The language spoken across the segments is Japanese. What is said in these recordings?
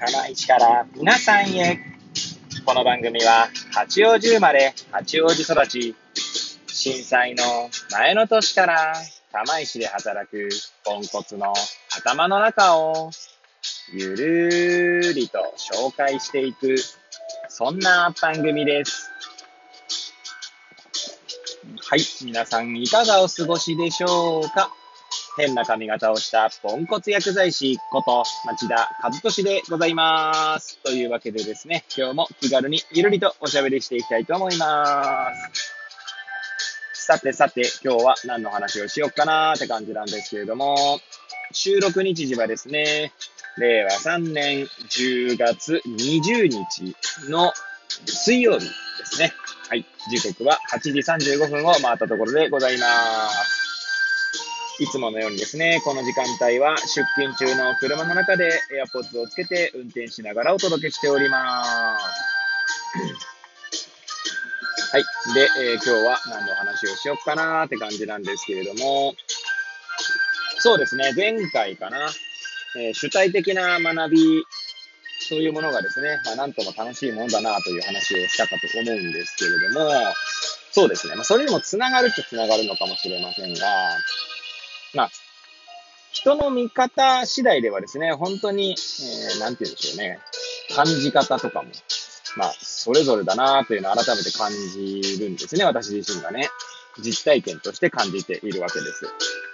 釜市から皆さんへ。この番組は八王子生まれ、八王子育ち、震災の前の年から釜石で働くポンコツの頭の中をゆるーりと紹介していく、そんな番組です。はい、皆さんいかがお過ごしでしょうか？変な髪型をしたポンコツ薬剤師こと町田和俊でございます。というわけでですね、今日も気軽にゆるりとおしゃべりしていきたいと思います。さてさて、今日は何の話をしようかなーって感じなんですけれども、収録日時はですね、令和3年10月20日の水曜日ですね。はい。時刻は8時35分を回ったところでございます。いつものようにですね、この時間帯は出勤中の車の中で AirPods をつけて運転しながらお届けしております。はい。で、えー今日は何の話をしよっかなーって感じなんですけれども、そうですね、前回かな、えー主体的な学び、そういうものがですね、まあ、なんとも楽しいものだなという話をしたかと思うんですけれども、そうですね、まあ、それにもつながるっちゃつながるのかもしれませんが、まあ、人の見方次第ではですね、本当に、えーなんて言うんでしょうね、感じ方とかも、まあ、それぞれだなというのを改めて感じるんですね、私自身がね。実体験として感じているわけです。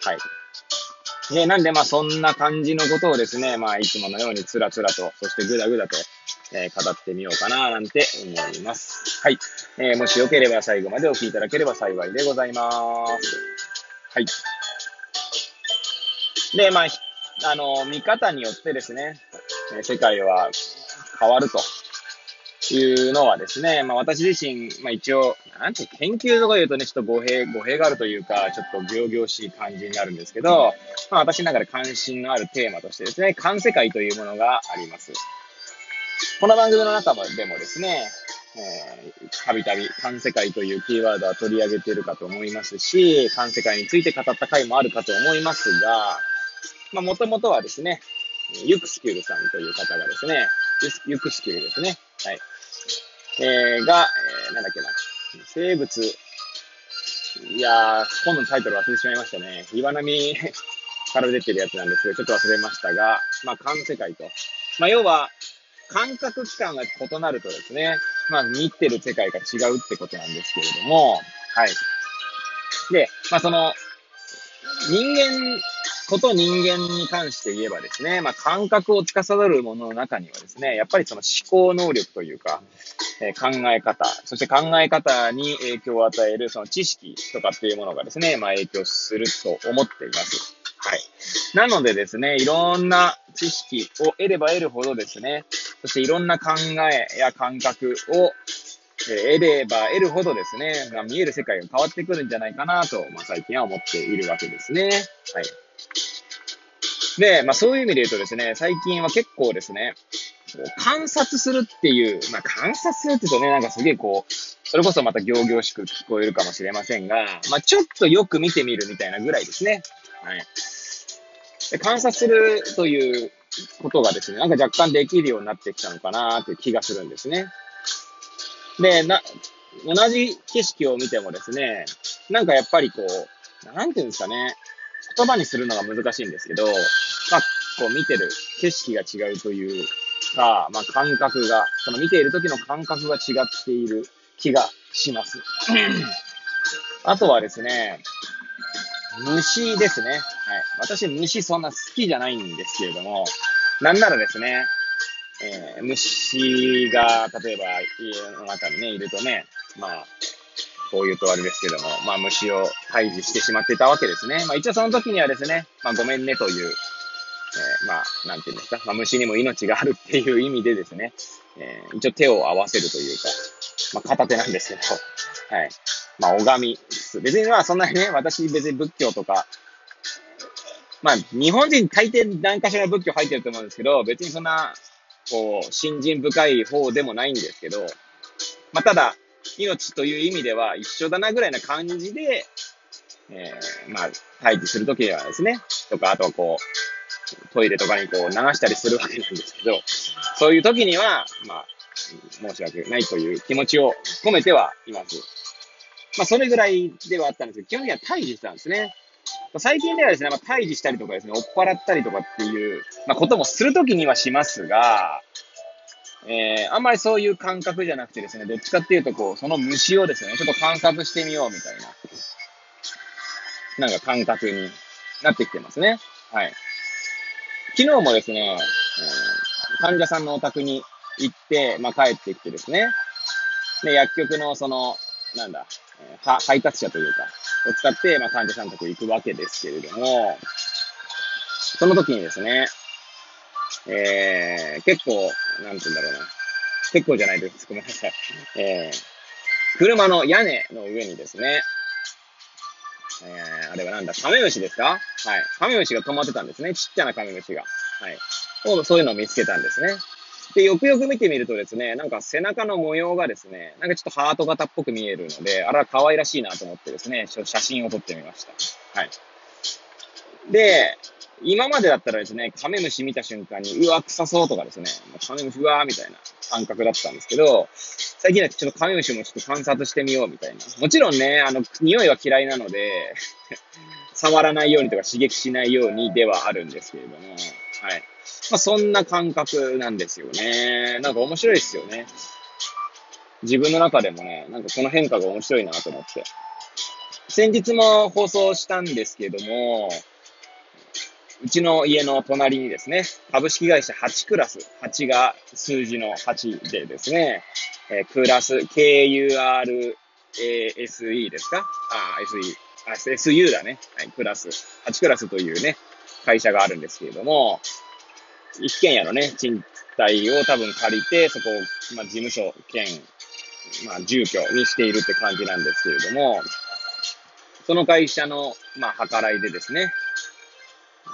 はい。で、なんで、まあ、そんな感じのことをですね、まあ、いつものようにつらつらと、そしてぐだぐだと、えー語ってみようかな、なんて思います。はい。えーもしよければ最後までお聞きいただければ幸いでございます。はい。で、まあ、あの、見方によってですね、世界は変わるというのはですね、まあ私自身、まあ一応、なんて研究とか言うとね、ちょっと語弊、語弊があるというか、ちょっと行々しい感じになるんですけど、まあ私の中で関心のあるテーマとしてですね、環世界というものがあります。この番組の中でもですね、たびたび環世界というキーワードは取り上げているかと思いますし、環世界について語った回もあるかと思いますが、まあもともとはですね、ユクスキュルさんという方がですね、ユスユクスキュルですね。はい。えー、が、えー、なんだっけな。生物、いやー、本のタイトル忘れてしまいましたね。岩波 から出てるやつなんですけど、ちょっと忘れましたが、まあ、環世界と。まあ、要は、感覚器官が異なるとですね、まあ、見てる世界が違うってことなんですけれども、はい。で、まあ、その、人間こと人間に関して言えばですね、まあ、感覚を司るものの中にはですね、やっぱりその思考能力というか、え考え方、そして考え方に影響を与えるその知識とかっていうものがですね、まあ、影響すると思っています。はい。なのでですね、いろんな知識を得れば得るほどですね、そしていろんな考えや感覚を得れば得るほどですね、見える世界が変わってくるんじゃないかなと、まあ、最近は思っているわけですね。はい。で、まあそういう意味で言うとですね、最近は結構ですね、観察するっていう、まあ観察するって言うとね、なんかすげえこう、それこそまた行々しく聞こえるかもしれませんが、まあちょっとよく見てみるみたいなぐらいですね。はい。で観察するということがですね、なんか若干できるようになってきたのかなという気がするんですね。で、な、同じ景色を見てもですね、なんかやっぱりこう、なんていうんですかね、言葉にするのが難しいんですけど、まあ、こう見てる景色が違うというか、まあ感覚が、その見ている時の感覚が違っている気がします。あとはですね、虫ですね。はい。私虫そんな好きじゃないんですけれども、なんならですね、えー虫が、例えば家の中にね、いるとね、まあ、こう言うとあれですけども、まあ虫を退治してしまってたわけですね。まあ一応その時にはですね、まあごめんねという、えーまあ、なんていうんですか、まあ虫にも命があるっていう意味でですね、えー一応手を合わせるというか、まあ片手なんですけど、はい。まあ拝み、別にまあそんなにね、私別に仏教とか、まあ日本人大抵何かしら仏教入ってると思うんですけど、別にそんな、こう、信心深い方でもないんですけど、まあただ、命という意味では一緒だなぐらいな感じで、えー、まあ、退治するときはですね、とか、あとはこうトイレとかにこう流したりするわけなんですけど、そういう時には、まあ、申し訳ないという気持ちを込めてはいます。まあ、それぐらいではあったんですけど、基本的には退治したんですね。最近ではですね、まあ、退治したりとかですね、追っ払ったりとかっていう、まあ、こともするときにはしますが、えー、あんまりそういう感覚じゃなくてですね、どっちかっていうと、こう、その虫をですね、ちょっと観察してみようみたいな、なんか感覚になってきてますね。はい。昨日もですね、えー、患者さんのお宅に行って、まあ、帰ってきてですね、で、薬局のその、なんだ、えー、配達者というか、を使って、まあ、患者さんのとこ行くわけですけれども、その時にですね、えー、結構、なんて言うんだろうな。結構じゃないです。ごめんなさい。えー、車の屋根の上にですね、えー、あれはなんだ、カメムシですか？はい。カメムシが止まってたんですね。ちっちゃなカメムシが。はい。そういうのを見つけたんですね。で、よくよく見てみるとですね、なんか背中の模様がですね、なんかちょっとハート型っぽく見えるので、あら、可愛らしいなと思ってですね、写真を撮ってみました。はい。で、今までだったらですね、カメムシ見た瞬間に、うわ、臭そうとかですね、カメムシうわーみたいな感覚だったんですけど、最近はちょっとカメムシもちょっと観察してみようみたいな。もちろんね、あの、匂いは嫌いなので 触らないようにとか刺激しないようにではあるんですけれども、はい。まあ、そんな感覚なんですよね。なんか面白いですよね。自分の中でもね、なんかこの変化が面白いなと思って。先日も放送したんですけども、うちの家の隣にですね、株式会社8クラス、8が数字の8でですね、えー、クラス、KURASE ですか？あ、SE、あ、SU だね。はい、クラス。8クラスというね、会社があるんですけれども、一軒家のね、賃貸を多分借りて、そこを、まあ、事務所兼、まあ、住居にしているって感じなんですけれども、その会社の、まあ、計らいでですね、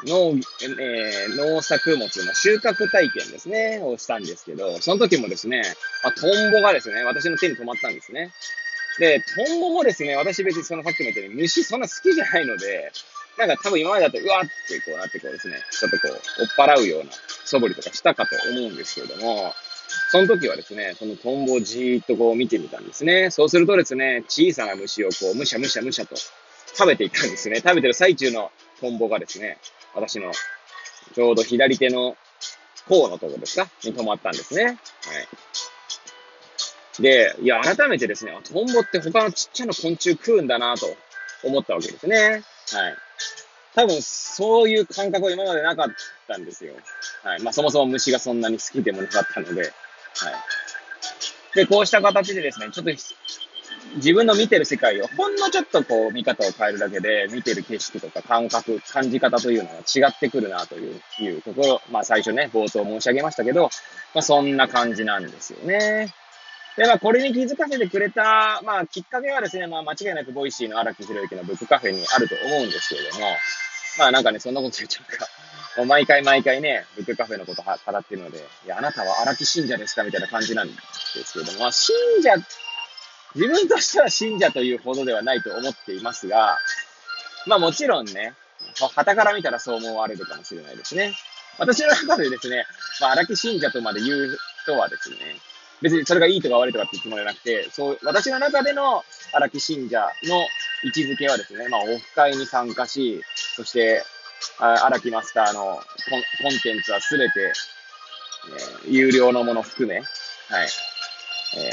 農、えー、農作物の収穫体験ですね、をしたんですけど、その時もですね、まあ、トンボがですね、私の手に止まったんですね。で、トンボもですね、私別にそのさっきも言ったように虫そんな好きじゃないので、なんか多分今までだと、うわってこうなってこうですね、ちょっとこう、追っ払うような素振りとかしたかと思うんですけれども、その時はですね、そのトンボをじーっとこう見てみたんですね。そうするとですね、小さな虫をこう、むしゃむしゃむしゃと食べていたんですね。食べてる最中のトンボがですね、私のちょうど左手の甲のとこですか？に止まったんですね。はい。で、いや、改めてですね、トンボって他のちっちゃな昆虫食うんだなと思ったわけですね。はい。多分、そういう感覚は今までなかったんですよ。はい。まあ、そもそも虫がそんなに好きでもなかったので、はい。で、こうした形でですね、ちょっと自分の見てる世界をほんのちょっとこう見方を変えるだけで、見てる景色とか感覚、感じ方というのが違ってくるなといういうところ、まあ最初ね、冒頭申し上げましたけど、まあそんな感じなんですよね。で、まあこれに気づかせてくれた、まあきっかけはですね、まあ間違いなく Voicy の荒木博行のブックカフェにあると思うんですけれども、まあなんかね、そんなこと言っちゃうか。もう毎回毎回ね、ブックカフェのこと語ってるので、いや、あなたは荒木信者ですか？みたいな感じなんですけれども、まあ信者自分としては信者というほどではないと思っていますが、まあもちろんね、傍から見たらそう思われるかもしれないですね。私の中でですね、まあ荒木信者とまで言う人はですね、別にそれがいいとか悪いとかってつもりじゃなくて、そう、私の中での荒木信者の位置づけはですね、まあオフ会に参加し、そして、荒木マスターのコンテンツはすべて、えー、有料のもの含め、はい、え、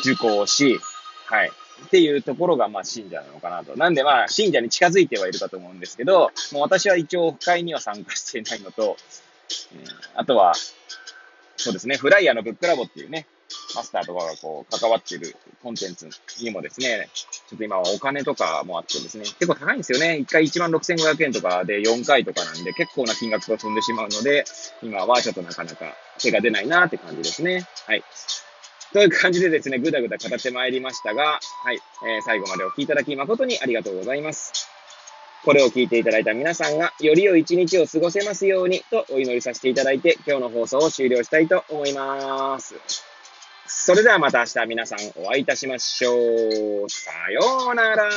受講し、はい。っていうところが、まあ、信者なのかなと。なんで、まあ、信者に近づいてはいるかと思うんですけど、もう私は一応、不会には参加していないのと、え、あとは、そうですね、フライヤーのブックラボっていうね、マスターとかがこう、関わってるコンテンツにもですね、ちょっと今はお金とかもあってですね、結構高いんですよね。1回1万6500円とかで4回とかなんで、結構な金額が飛んでしまうので、今はちょっとなかなか手が出ないなって感じですね。はい。という感じでですね、ぐだぐだ語ってまいりましたが、はい、えー、最後までお聴きいただき誠にありがとうございます。これを聞いていただいた皆さんが、より良い一日を過ごせますようにとお祈りさせていただいて、今日の放送を終了したいと思います。それではまた明日皆さんお会いいたしましょう。さようなら。